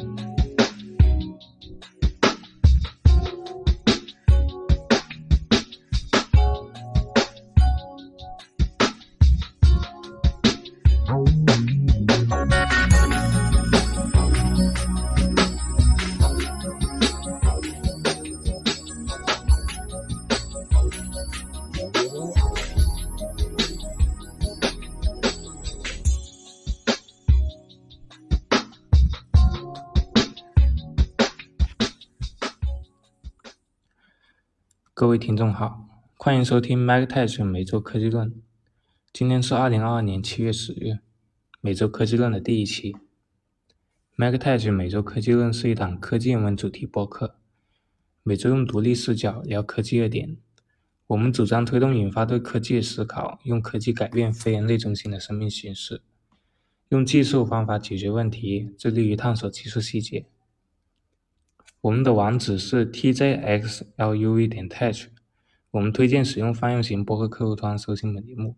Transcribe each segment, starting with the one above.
各各位听众好，欢迎收听 MacTech 每周科技论。今天是二零二二年七月十日，每周科技论的第一期。MacTech 每周科技论是一档科技人文主题播客，每周用独立视角聊科技热点。我们主张推动引发对科技的思考，用科技改变非人类中心的生命形式，用技术方法解决问题，致力于探索技术细节。我们的网址是 t j x l u v 点 tech，我们推荐使用泛用型播客客户端收听本节目。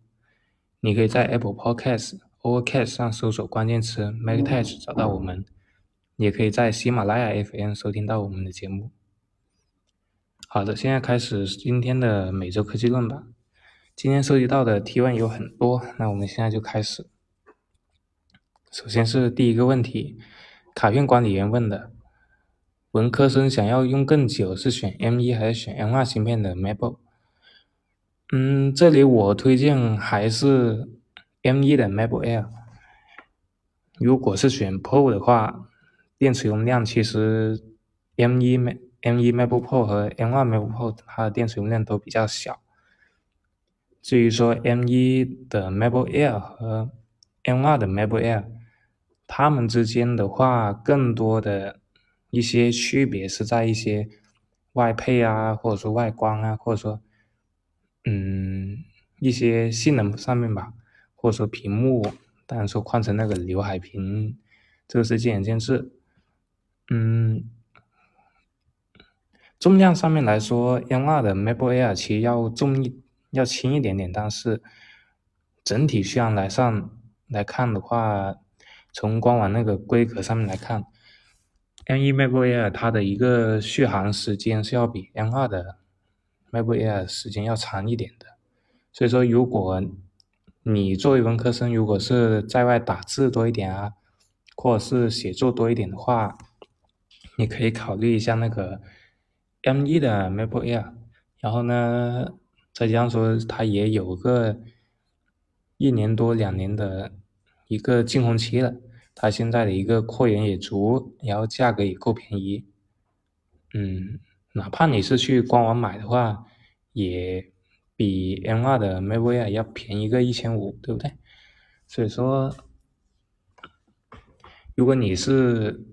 你可以在 Apple Podcast、Overcast 上搜索关键词 “MacTech” 找到我们，也可以在喜马拉雅 FM 收听到我们的节目。好的，现在开始今天的每周科技论吧。今天收集到的提问有很多，那我们现在就开始。首先是第一个问题，卡片管理员问的。文科生想要用更久是选 m 一还是选 m 二芯片的？Macbook 嗯这里我推荐还是 m 一的 macbook air 如果是选 pro 的话电池容量其实 m 一 m 一 macbook pro 和 m 二 macbook pro 它的电池容量都比较小。至于说 m 一的 macbook air 和 m 二的 macbook air 它们之间的话更多的一些区别是在一些外配啊，或者说外观啊，或者说嗯一些性能上面吧，或者说屏幕，当然说换成那个刘海屏，这个是见仁见智。嗯，重量上面来说，M2 的 MacBook Air 其实要重一要轻一点点，但是整体续航来上来看的话，从官网那个规格上面来看。M1 MacBook Air 它的一个续航时间是要比 M2 的 MacBook Air 时间要长一点的，所以说如果你作为文科生，如果是在外打字多一点啊，或者是写作多一点的话，你可以考虑一下那个 M1 的 MacBook Air，然后呢，再加上说它也有个一年多两年的一个净空期了。它现在的一个扩源也足，然后价格也够便宜，嗯，哪怕你是去官网买的话，也比 M2 的 MacBook Air 要便宜个一千五，对不对？所以说，如果你是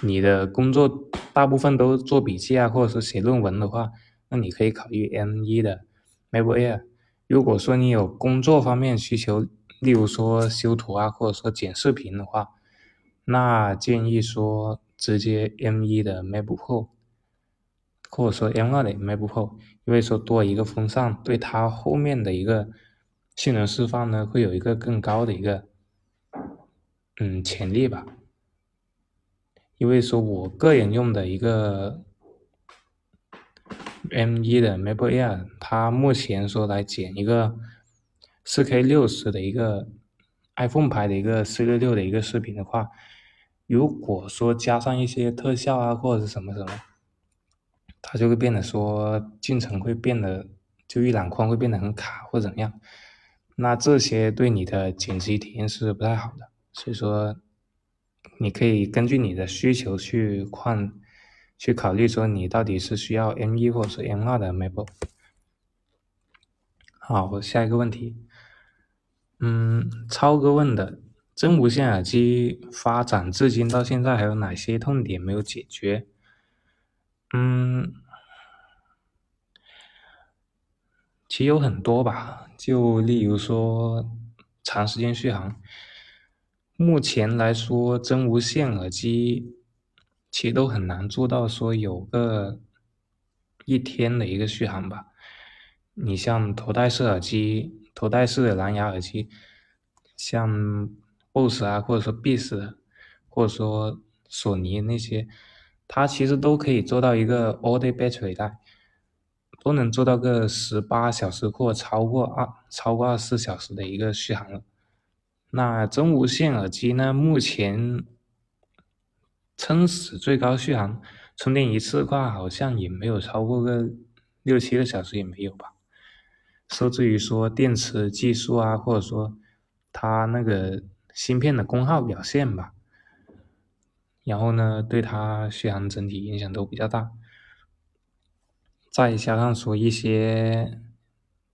你的工作大部分都做笔记啊，或者是写论文的话，那你可以考虑 M1 的 MacBook Air。如果说你有工作方面需求，例如说修图啊，或者说剪视频的话，那建议说直接 M1 的 MacBook Pro，或者说 M2 的 MacBook Pro，因为说多一个风扇，对它后面的一个性能释放呢，会有一个更高的一个嗯潜力吧。因为说我个人用的一个 M1 的 MacBook Air，它目前说来剪一个。四 K 六十的一个 iPhone 牌的一个四六六的一个视频的话，如果说加上一些特效啊或者是什么什么，它就会变得说进程会变得就预览框会变得很卡或者怎么样，那这些对你的剪辑体验是不太好的。所以说，你可以根据你的需求去换，去考虑说你到底是需要 M 一或者是 M 二的 MacBook。好，下一个问题。嗯，超哥问的真无线耳机发展至今到现在还有哪些痛点没有解决？嗯，其实有很多吧，就例如说长时间续航。目前来说，真无线耳机其实都很难做到说有个一天的一个续航吧。你像头戴式耳机。头戴式的蓝牙耳机，像 BOSS 啊，或者说 Beats，或者说索尼那些，它其实都可以做到一个 all day battery 带，都能做到个十八小时或超过二超过二十四小时的一个续航了。那真无线耳机呢，目前撑死最高续航，充电一次的话好像也没有超过个六七个小时也没有吧。受制于说电池技术啊，或者说它那个芯片的功耗表现吧，然后呢，对它续航整体影响都比较大。再加上说一些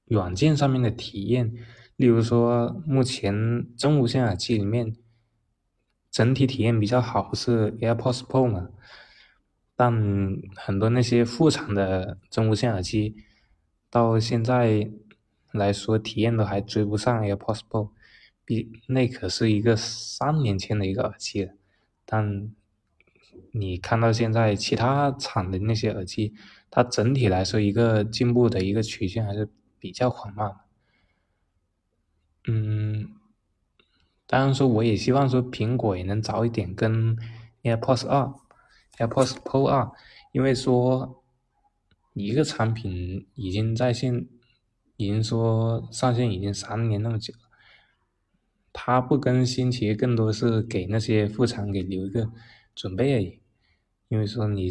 软件上面的体验，例如说目前真无线耳机里面整体体验比较好是 AirPods Pro 嘛，但很多那些副厂的真无线耳机到现在。来说，体验都还追不上 AirPods Pro，比那可是一个三年前的一个耳机了。但你看到现在其他厂的那些耳机，它整体来说一个进步的一个曲线还是比较缓慢。嗯，当然说我也希望说苹果也能早一点跟 AirPods 二、AirPods Pro 二，因为说一个产品已经在线。已经说上线已经三年那么久了，它不更新其实更多是给那些副厂给留一个准备而已。因为说你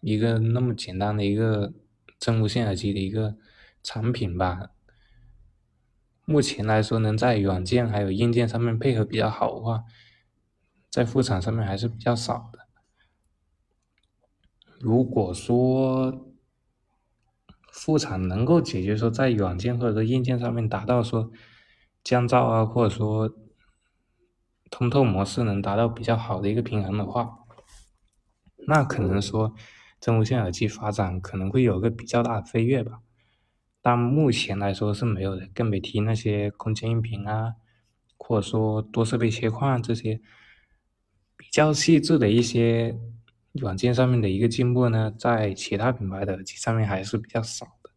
一个那么简单的一个真无线耳机的一个产品吧，目前来说能在软件还有硬件上面配合比较好的话，在副厂上面还是比较少的。如果说，副厂能够解决说在软件或者说硬件上面达到说降噪啊，或者说通透模式能达到比较好的一个平衡的话，那可能说真无线耳机发展可能会有个比较大的飞跃吧。但目前来说是没有的，更别提那些空间音频啊，或者说多设备切换这些比较细致的一些。软件上面的一个进步呢，在其他品牌的耳机上面还是比较少的，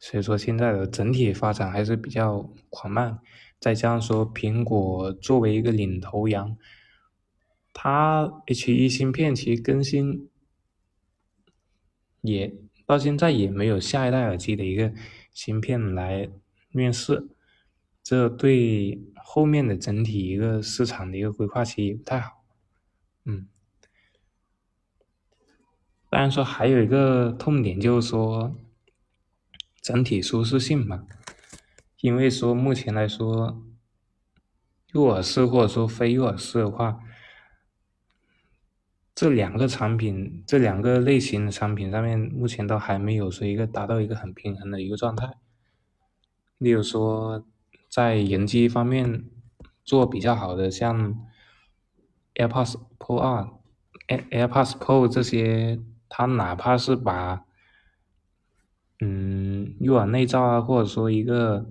所以说现在的整体发展还是比较缓慢。再加上说苹果作为一个领头羊，它 H1 芯片其实更新也到现在也没有下一代耳机的一个芯片来面世，这对后面的整体一个市场的一个规划其实也不太好，嗯。当然说还有一个痛点就是说整体舒适性嘛，因为说目前来说，入耳式或者说非入耳式的话，这两个产品这两个类型的产品上面目前都还没有说一个达到一个很平衡的一个状态。例如说在人机方面做比较好的，像 AirPods Pro 二、Air AirPods Pro 这些。它哪怕是把，嗯，入耳内罩啊，或者说一个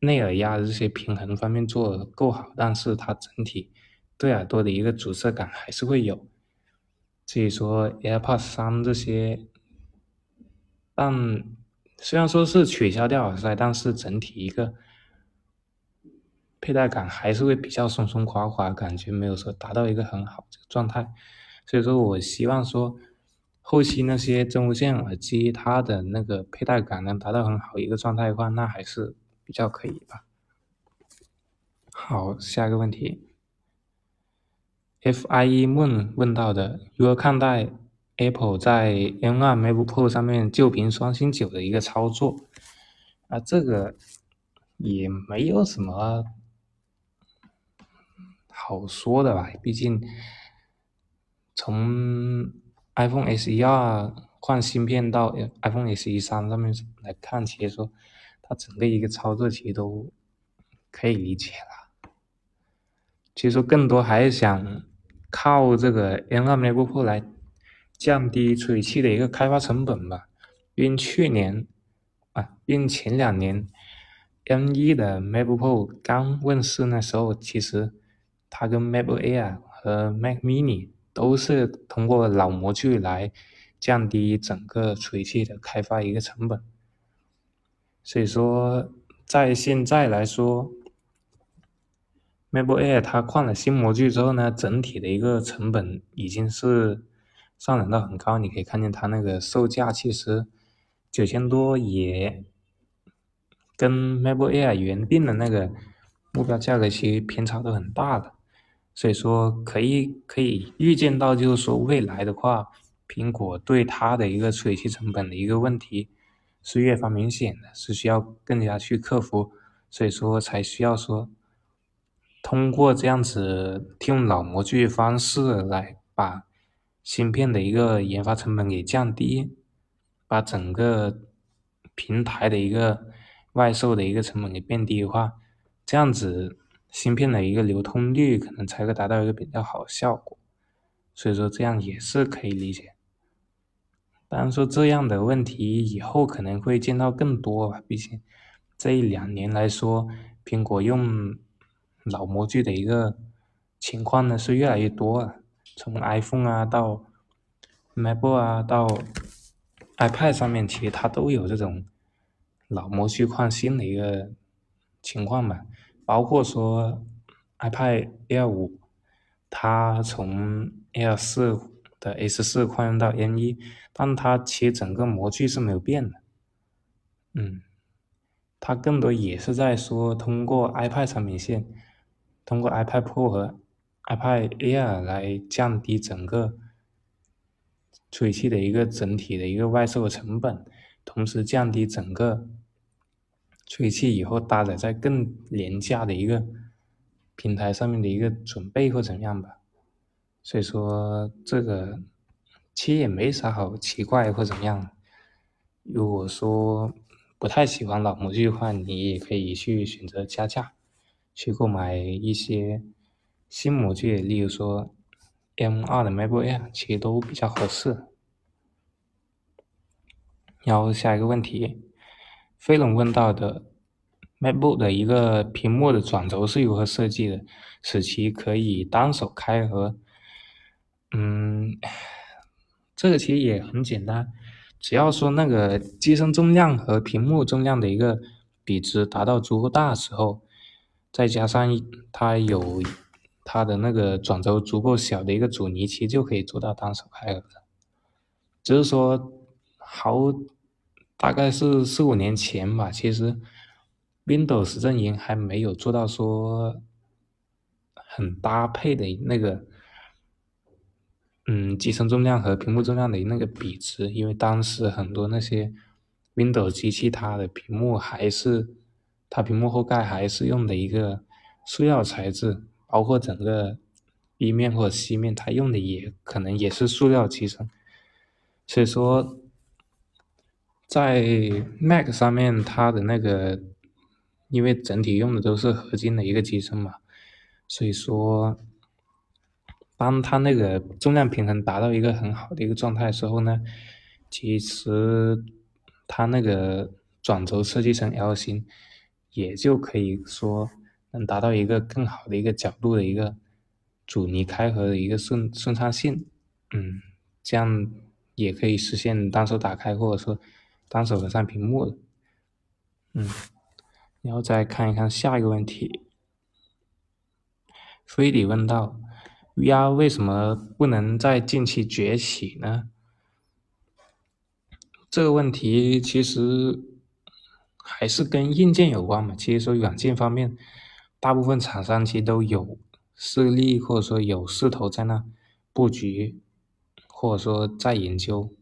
内耳压的这些平衡方面做的够好，但是它整体对耳朵的一个阻塞感还是会有。所以说 AirPods 三这些，但虽然说是取消掉耳塞，但是整体一个佩戴感还是会比较松松垮垮，感觉没有说达到一个很好的状态。所以说我希望说。后期那些真无线耳机，它的那个佩戴感能达到很好一个状态的话，那还是比较可以吧。好，下一个问题，FIE 问问到的，如何看待 Apple 在 M2 MacBook Pro 上面旧屏双星九的一个操作？啊，这个也没有什么好说的吧，毕竟从。iPhone SE 二换芯片到 iPhone SE 三上面来看，其实说它整个一个操作其实都可以理解了。其实说更多还是想靠这个 M2 MacBook Pro 来降低处理器的一个开发成本吧。因为去年啊，因为前两年 M1 的 MacBook Pro 刚问世那时候，其实它跟 MacBook Air 和 Mac Mini。都是通过老模具来降低整个处理器的开发一个成本，所以说在现在来说，MacBook Air 它换了新模具之后呢，整体的一个成本已经是上涨到很高。你可以看见它那个售价其实九千多也跟 MacBook Air 原定的那个目标价格其实偏差都很大的。所以说可以可以预见到，就是说未来的话，苹果对它的一个处理器成本的一个问题是越发明显的，是需要更加去克服。所以说才需要说。通过这样子用老模具方式来把芯片的一个研发成本给降低，把整个平台的一个外售的一个成本给变低的话，这样子芯片的一个流通率可能才会达到一个比较好的效果。所以说这样也是可以理解。当然说这样的问题以后可能会见到更多吧，毕竟这一两年来说，苹果用。老模具的一个情况呢是越来越多了，从 iPhone 啊到 MacBook 啊到 iPad 上面，其实它都有这种老模具换新的一个情况吧。包括说 iPad Air 五，它从 Air 四的 S 四换用到 M 一，但它其实整个模具是没有变的。嗯，它更多也是在说通过 iPad 产品线。通过 iPad Pro 和 iPad Air 来降低整个处理器的一个整体的一个外售的成本，同时降低整个处理器以后搭载在更廉价的一个平台上面的一个准备或怎么样吧。所以说这个其实也没啥好奇怪或怎么样。如果说不太喜欢老模具的话，你也可以去选择加价。去购买一些新模具，例如说 M2 的 MacBook Air，其实都比较合适。然后下一个问题，飞龙问到的 MacBook 的一个屏幕的转轴是如何设计的，使其可以单手开合？嗯，这个其实也很简单，只要说那个机身重量和屏幕重量的一个比值达到足够大的时候。再加上它有它的那个转轴足够小的一个阻尼，其实就可以做到单手开合的。只是说，好，大概是四五年前吧，其实 Windows 阵营还没有做到说很搭配的那个，嗯，机身重量和屏幕重量的那个比值，因为当时很多那些 Windows 机器它的屏幕还是。它屏幕后盖还是用的一个塑料材质，包括整个一面或者 C 面，它用的也可能也是塑料机身。所以说，在 Mac 上面，它的那个因为整体用的都是合金的一个机身嘛，所以说，当它那个重量平衡达到一个很好的一个状态时候呢，其实它那个转轴设计成 L 型。也就可以说能达到一个更好的一个角度的一个阻尼开合的一个顺顺畅性，嗯，这样也可以实现单手打开或者说单手合上屏幕的，嗯，然后再看一看下一个问题，飞里问到，VR 为什么不能在近期崛起呢？这个问题其实。还是跟硬件有关嘛？其实说软件方面，大部分厂商其实都有势力或者说有势头在那布局，或者说在研究。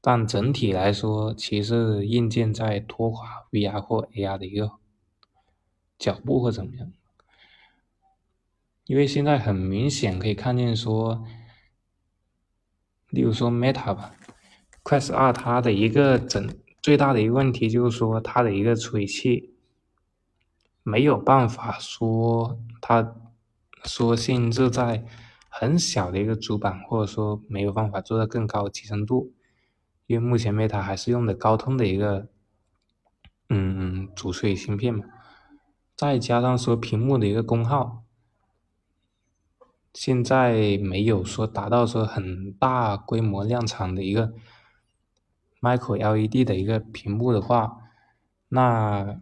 但整体来说，其实硬件在拖垮 VR 或 AR 的一个脚步或怎么样？因为现在很明显可以看见说，例如说 Meta 吧，Quest 二它的一个整。最大的一个问题就是说，它的一个处理器没有办法说它说限制在很小的一个主板，或者说没有办法做到更高的集成度，因为目前 Meta 还是用的高通的一个嗯主处理芯片嘛，再加上说屏幕的一个功耗，现在没有说达到说很大规模量产的一个。Micro LED 的一个屏幕的话，那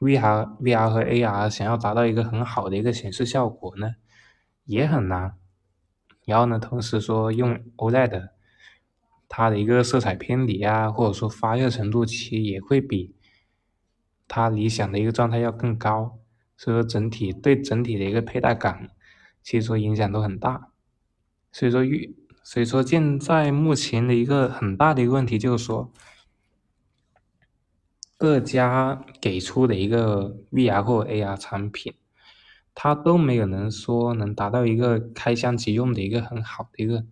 VR VR 和 AR 想要达到一个很好的一个显示效果呢，也很难。然后呢，同时说用 OLED，它的一个色彩偏离啊，或者说发热程度，其实也会比它理想的一个状态要更高。所以说整体对整体的一个佩戴感，其实说影响都很大。所以说预，所以说现在目前的一个很大的一个问题就是说。各家给出的一个 VR 或 AR 产品，它都没有能说能达到一个开箱即用的一个很好的一个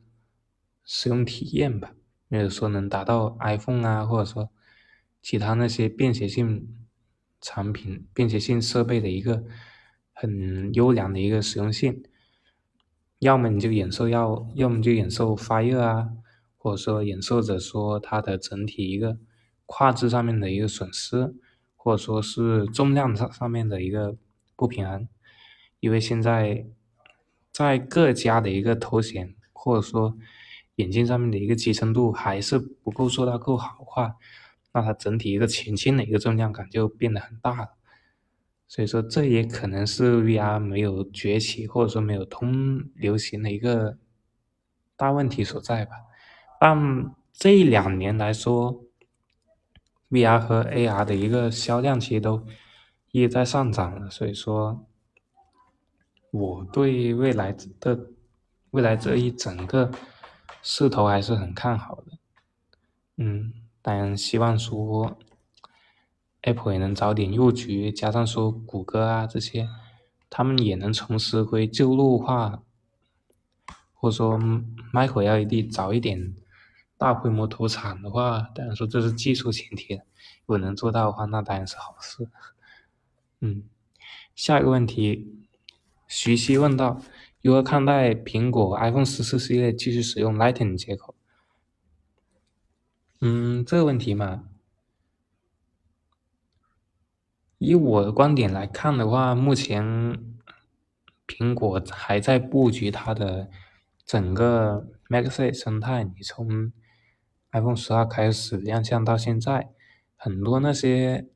使用体验吧，没有说能达到 iPhone 啊，或者说其他那些便携性产品、便携性设备的一个很优良的一个实用性。要么你就忍受要，要么就忍受发热啊，或者说忍受着说它的整体一个。画质上面的一个损失，或者说是重量上上面的一个不平衡，因为现在在各家的一个头衔或者说眼镜上面的一个集成度还是不够做到够好的话，那它整体一个前倾的一个重量感就变得很大了。所以说这也可能是 VR 没有崛起或者说没有通流行的一个大问题所在吧。但这两年来说，VR 和 AR 的一个销量其实都一直在上涨了，所以说我对未来的未来这一整个势头还是很看好的。嗯，当然希望说 Apple 也能早点入局，加上说谷歌啊这些，他们也能从实归旧路化，或者说 Micro LED 早一点。大规模投产的话，当然说这是技术前提，如果能做到的话，那当然是好事。嗯，下一个问题，徐熙问道：如何看待苹果 iPhone 十四系列继续使用 Lightning 接口？嗯，这个问题嘛，以我的观点来看的话，目前苹果还在布局它的整个 MagSafe 生态，你从 iPhone 十二开始亮相到现在，很多那些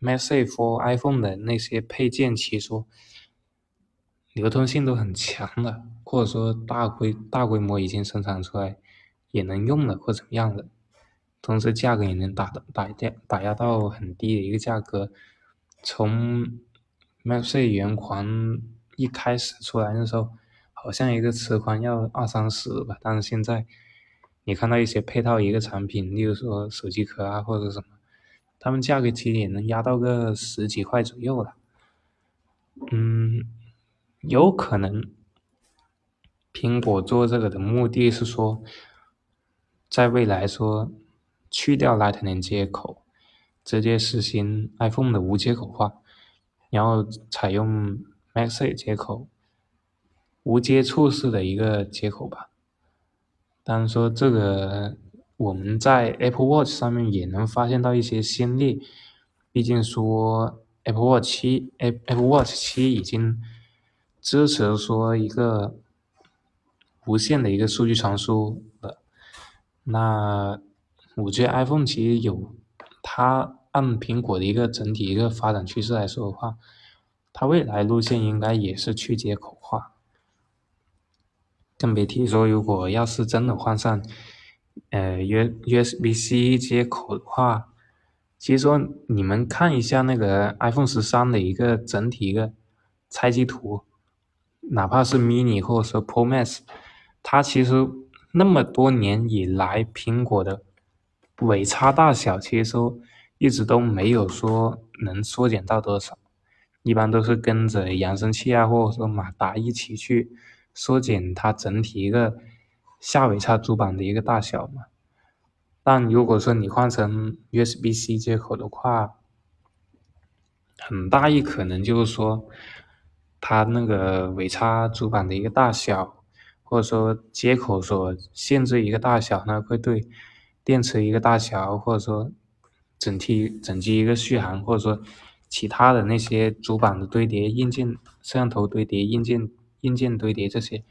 MagSafe for iPhone 的那些配件，其实流通性都很强了，或者说大规大规模已经生产出来，也能用了或怎么样的，同时价格也能打打压打压到很低的一个价格。从 m a p s 圆环一开始出来的时候，好像一个车宽要二三十吧，但是现在。你看到一些配套一个产品，例如说手机壳啊或者什么，他们价格其实也能压到个十几块左右了。嗯，有可能苹果做这个的目的是说，在未来说去掉 Lightning 接口，直接实行 iPhone 的无接口化，然后采用 m a x a 接口，无接触式的一个接口吧。当然说这个，我们在 Apple Watch 上面也能发现到一些先例，毕竟说 Apple Watch 七，Apple Watch 七已经支持说一个无线的一个数据传输的。那我觉得 iPhone 其实有，它按苹果的一个整体一个发展趋势来说的话，它未来路线应该也是去接口化。更别提说，如果要是真的换上，呃，U USB C 接口的话，其实说你们看一下那个 iPhone 十三的一个整体一个拆机图，哪怕是 mini 或者说 Pro Max，它其实那么多年以来，苹果的尾插大小其实一直都没有说能缩减到多少，一般都是跟着扬声器啊，或者说马达一起去。缩减它整体一个下尾插主板的一个大小嘛，但如果说你换成 USB-C 接口的话，很大一可能就是说，它那个尾插主板的一个大小，或者说接口所限制一个大小呢，会对电池一个大小，或者说整体整机一个续航，或者说其他的那些主板的堆叠、硬件、摄像头堆叠、硬件。硬件堆叠这些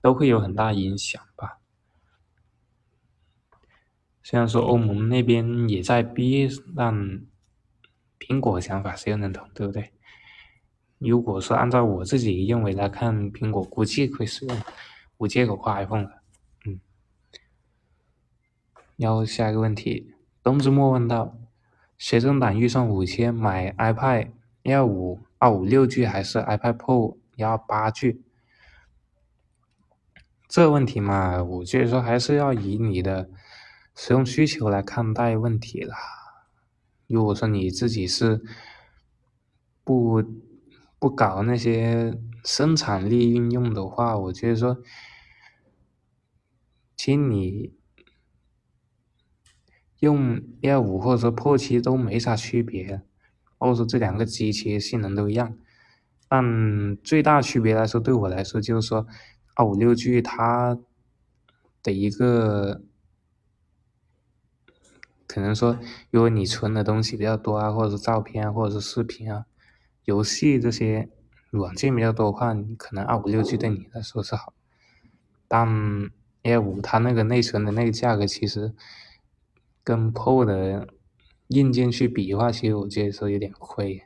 都会有很大影响吧。虽然说欧盟那边也在逼，但苹果想法谁又能懂，对不对？如果说按照我自己认为来看，苹果估计会使用无接口换 iPhone 的。嗯。然后下一个问题，冬之末问道：学生党预算五千，买 iPad 幺五二五六 G 还是 iPad Pro 幺八 G？这问题嘛，我觉得说还是要以你的使用需求来看待问题啦。如果说你自己是不不搞那些生产力运用的话，我觉得说，其实你用幺五或者说 Pro 七都没啥区别，或者说这两个机器性能都一样，但最大区别来说，对我来说就是说。二五六 G 它的一个可能说，如果你存的东西比较多啊，或者是照片啊，或者是视频啊，游戏这些软件比较多的话，可能二五六 G 对你来说是好。但 A 五它那个内存的那个价格，其实跟 Pro 的硬件去比的话，其实我觉得说有点亏。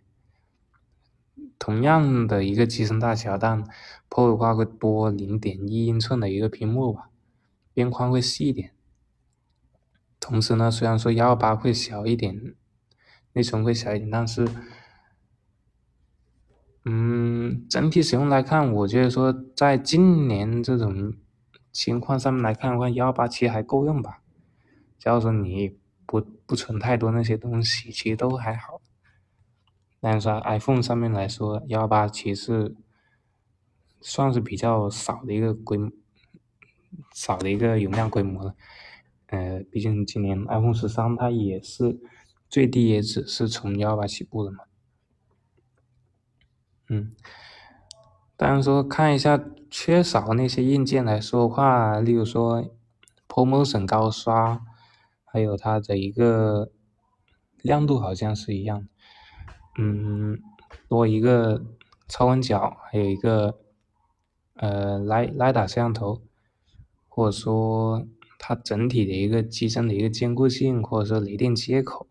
同样的一个机身大小，但 Pro 的话会多零点一英寸的一个屏幕吧，边框会细一点。同时呢，虽然说幺二八会小一点，内存会小一点，但是，嗯，整体使用来看，我觉得说在今年这种情况上面来看的话，幺二八七还够用吧。假如说你不不存太多那些东西，其实都还好。但是 iPhone 上面来说，幺八七是算是比较少的一个规，少的一个容量规模了。呃，毕竟今年 iPhone 十三它也是最低也只是从幺八起步的嘛。嗯，当然说看一下缺少那些硬件来说的话，例如说 ProMotion 高刷，还有它的一个亮度好像是一样。嗯，多一个超广角，还有一个呃雷雷达摄像头，或者说它整体的一个机身的一个坚固性，或者说雷电接口，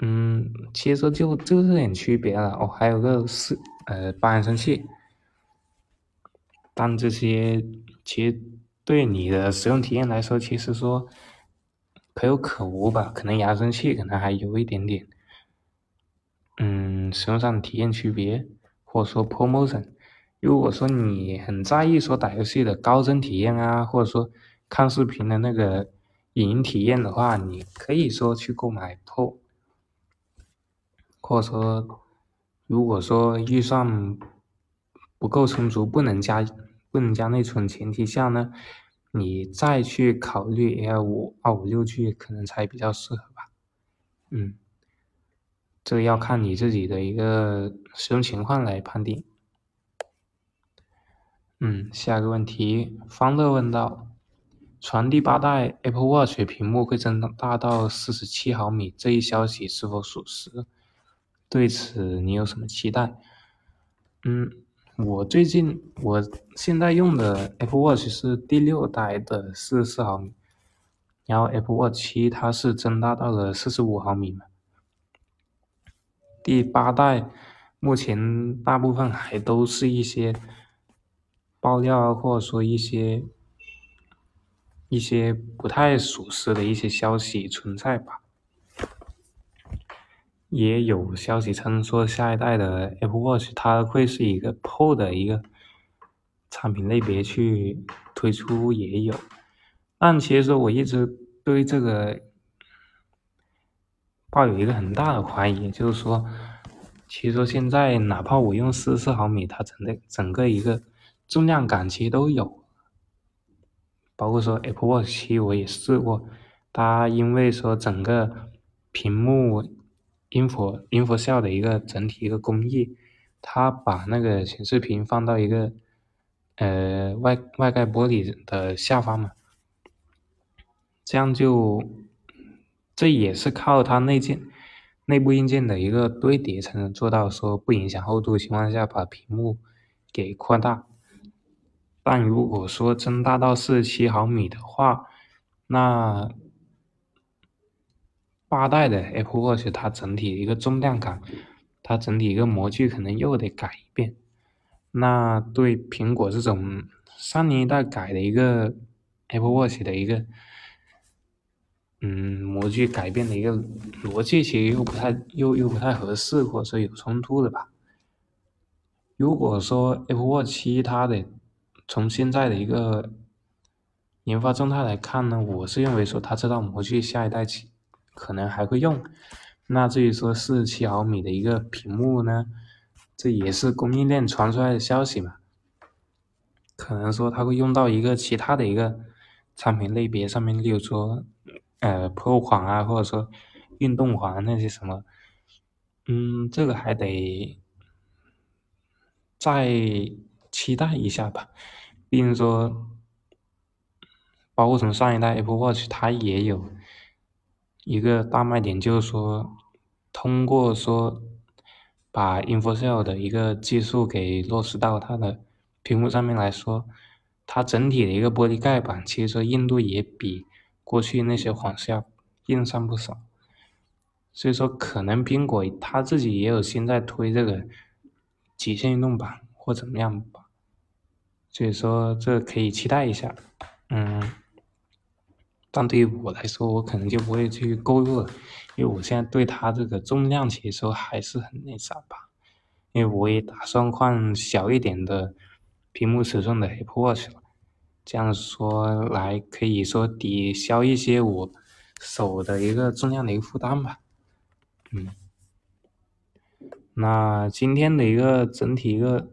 嗯，其实说就就这点区别了哦，还有个是呃八扬声器，但这些其实对你的使用体验来说，其实说可有可无吧，可能扬声器可能还有一点点。嗯，使用上的体验区别，或者说 promotion。如果说你很在意说打游戏的高帧体验啊，或者说看视频的那个影音体验的话，你可以说去购买 Pro。或者说，如果说预算不够充足，不能加不能加内存前提下呢，你再去考虑 L 五二五六 G 可能才比较适合吧。嗯。这要看你自己的一个使用情况来判定。嗯，下一个问题，方乐问道：传第八代 Apple Watch 屏幕会增大到四十七毫米，这一消息是否属实？对此你有什么期待？嗯，我最近我现在用的 Apple Watch 是第六代的四十四毫米，然后 Apple Watch 七它是增大到了四十五毫米嘛。第八代目前大部分还都是一些爆料啊，或者说一些一些不太属实的一些消息存在吧。也有消息称说下一代的 Apple Watch 它会是一个 Pro 的一个产品类别去推出，也有。但其实我一直对这个。抱有一个很大的怀疑，就是说，其实说现在哪怕我用四十四毫米，它整个整个一个重量感其实都有，包括说 Apple Watch 七我也试过，它因为说整个屏幕 info info cell 的一个整体一个工艺，它把那个显示屏放到一个呃外外盖玻璃的下方嘛，这样就。这也是靠它内件、内部硬件的一个堆叠才能做到，说不影响厚度情况下把屏幕给扩大。但如果说增大到四十七毫米的话，那八代的 Apple Watch 它整体一个重量感，它整体一个模具可能又得改一遍。那对苹果这种上一代改的一个 Apple Watch 的一个，嗯，模具改变的一个逻辑，其实又不太又又不太合适，或者说有冲突的吧。如果说 Apple Watch 七它的从现在的一个研发状态来看呢，我是认为说它这套模具下一代起可能还会用。那至于说四十七毫米的一个屏幕呢？这也是供应链传出来的消息嘛，可能说它会用到一个其他的一个产品类别上面，例如说，呃，Pro 款啊，或者说运动环那些什么，嗯，这个还得再期待一下吧。毕竟说，包括从上一代 Apple Watch，它也有一个大卖点，就是说通过说。把 InfoCell 的一个技术给落实到它的屏幕上面来说，它整体的一个玻璃盖板其实说硬度也比过去那些款式要硬上不少，所以说可能苹果它自己也有心在推这个极限运动版或怎么样吧，所以说这可以期待一下，嗯，但对于我来说，我可能就不会去购入了。因为我现在对它这个重量其实还是很那啥吧，因为我也打算换小一点的屏幕尺寸的 Apple Watch 了，这样说来可以说抵消一些我手的一个重量的一个负担吧。嗯，那今天的一个整体一个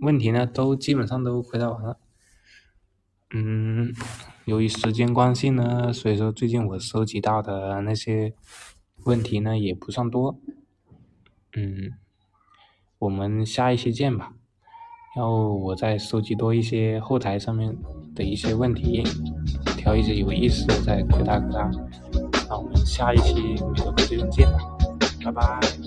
问题呢，都基本上都回答完了。嗯，由于时间关系呢，所以说最近我收集到的那些。问题呢也不算多，嗯，我们下一期见吧。然后我再收集多一些后台上面的一些问题，挑一些有意思的再回答给他。那我们下一期美国科技论见吧，拜拜。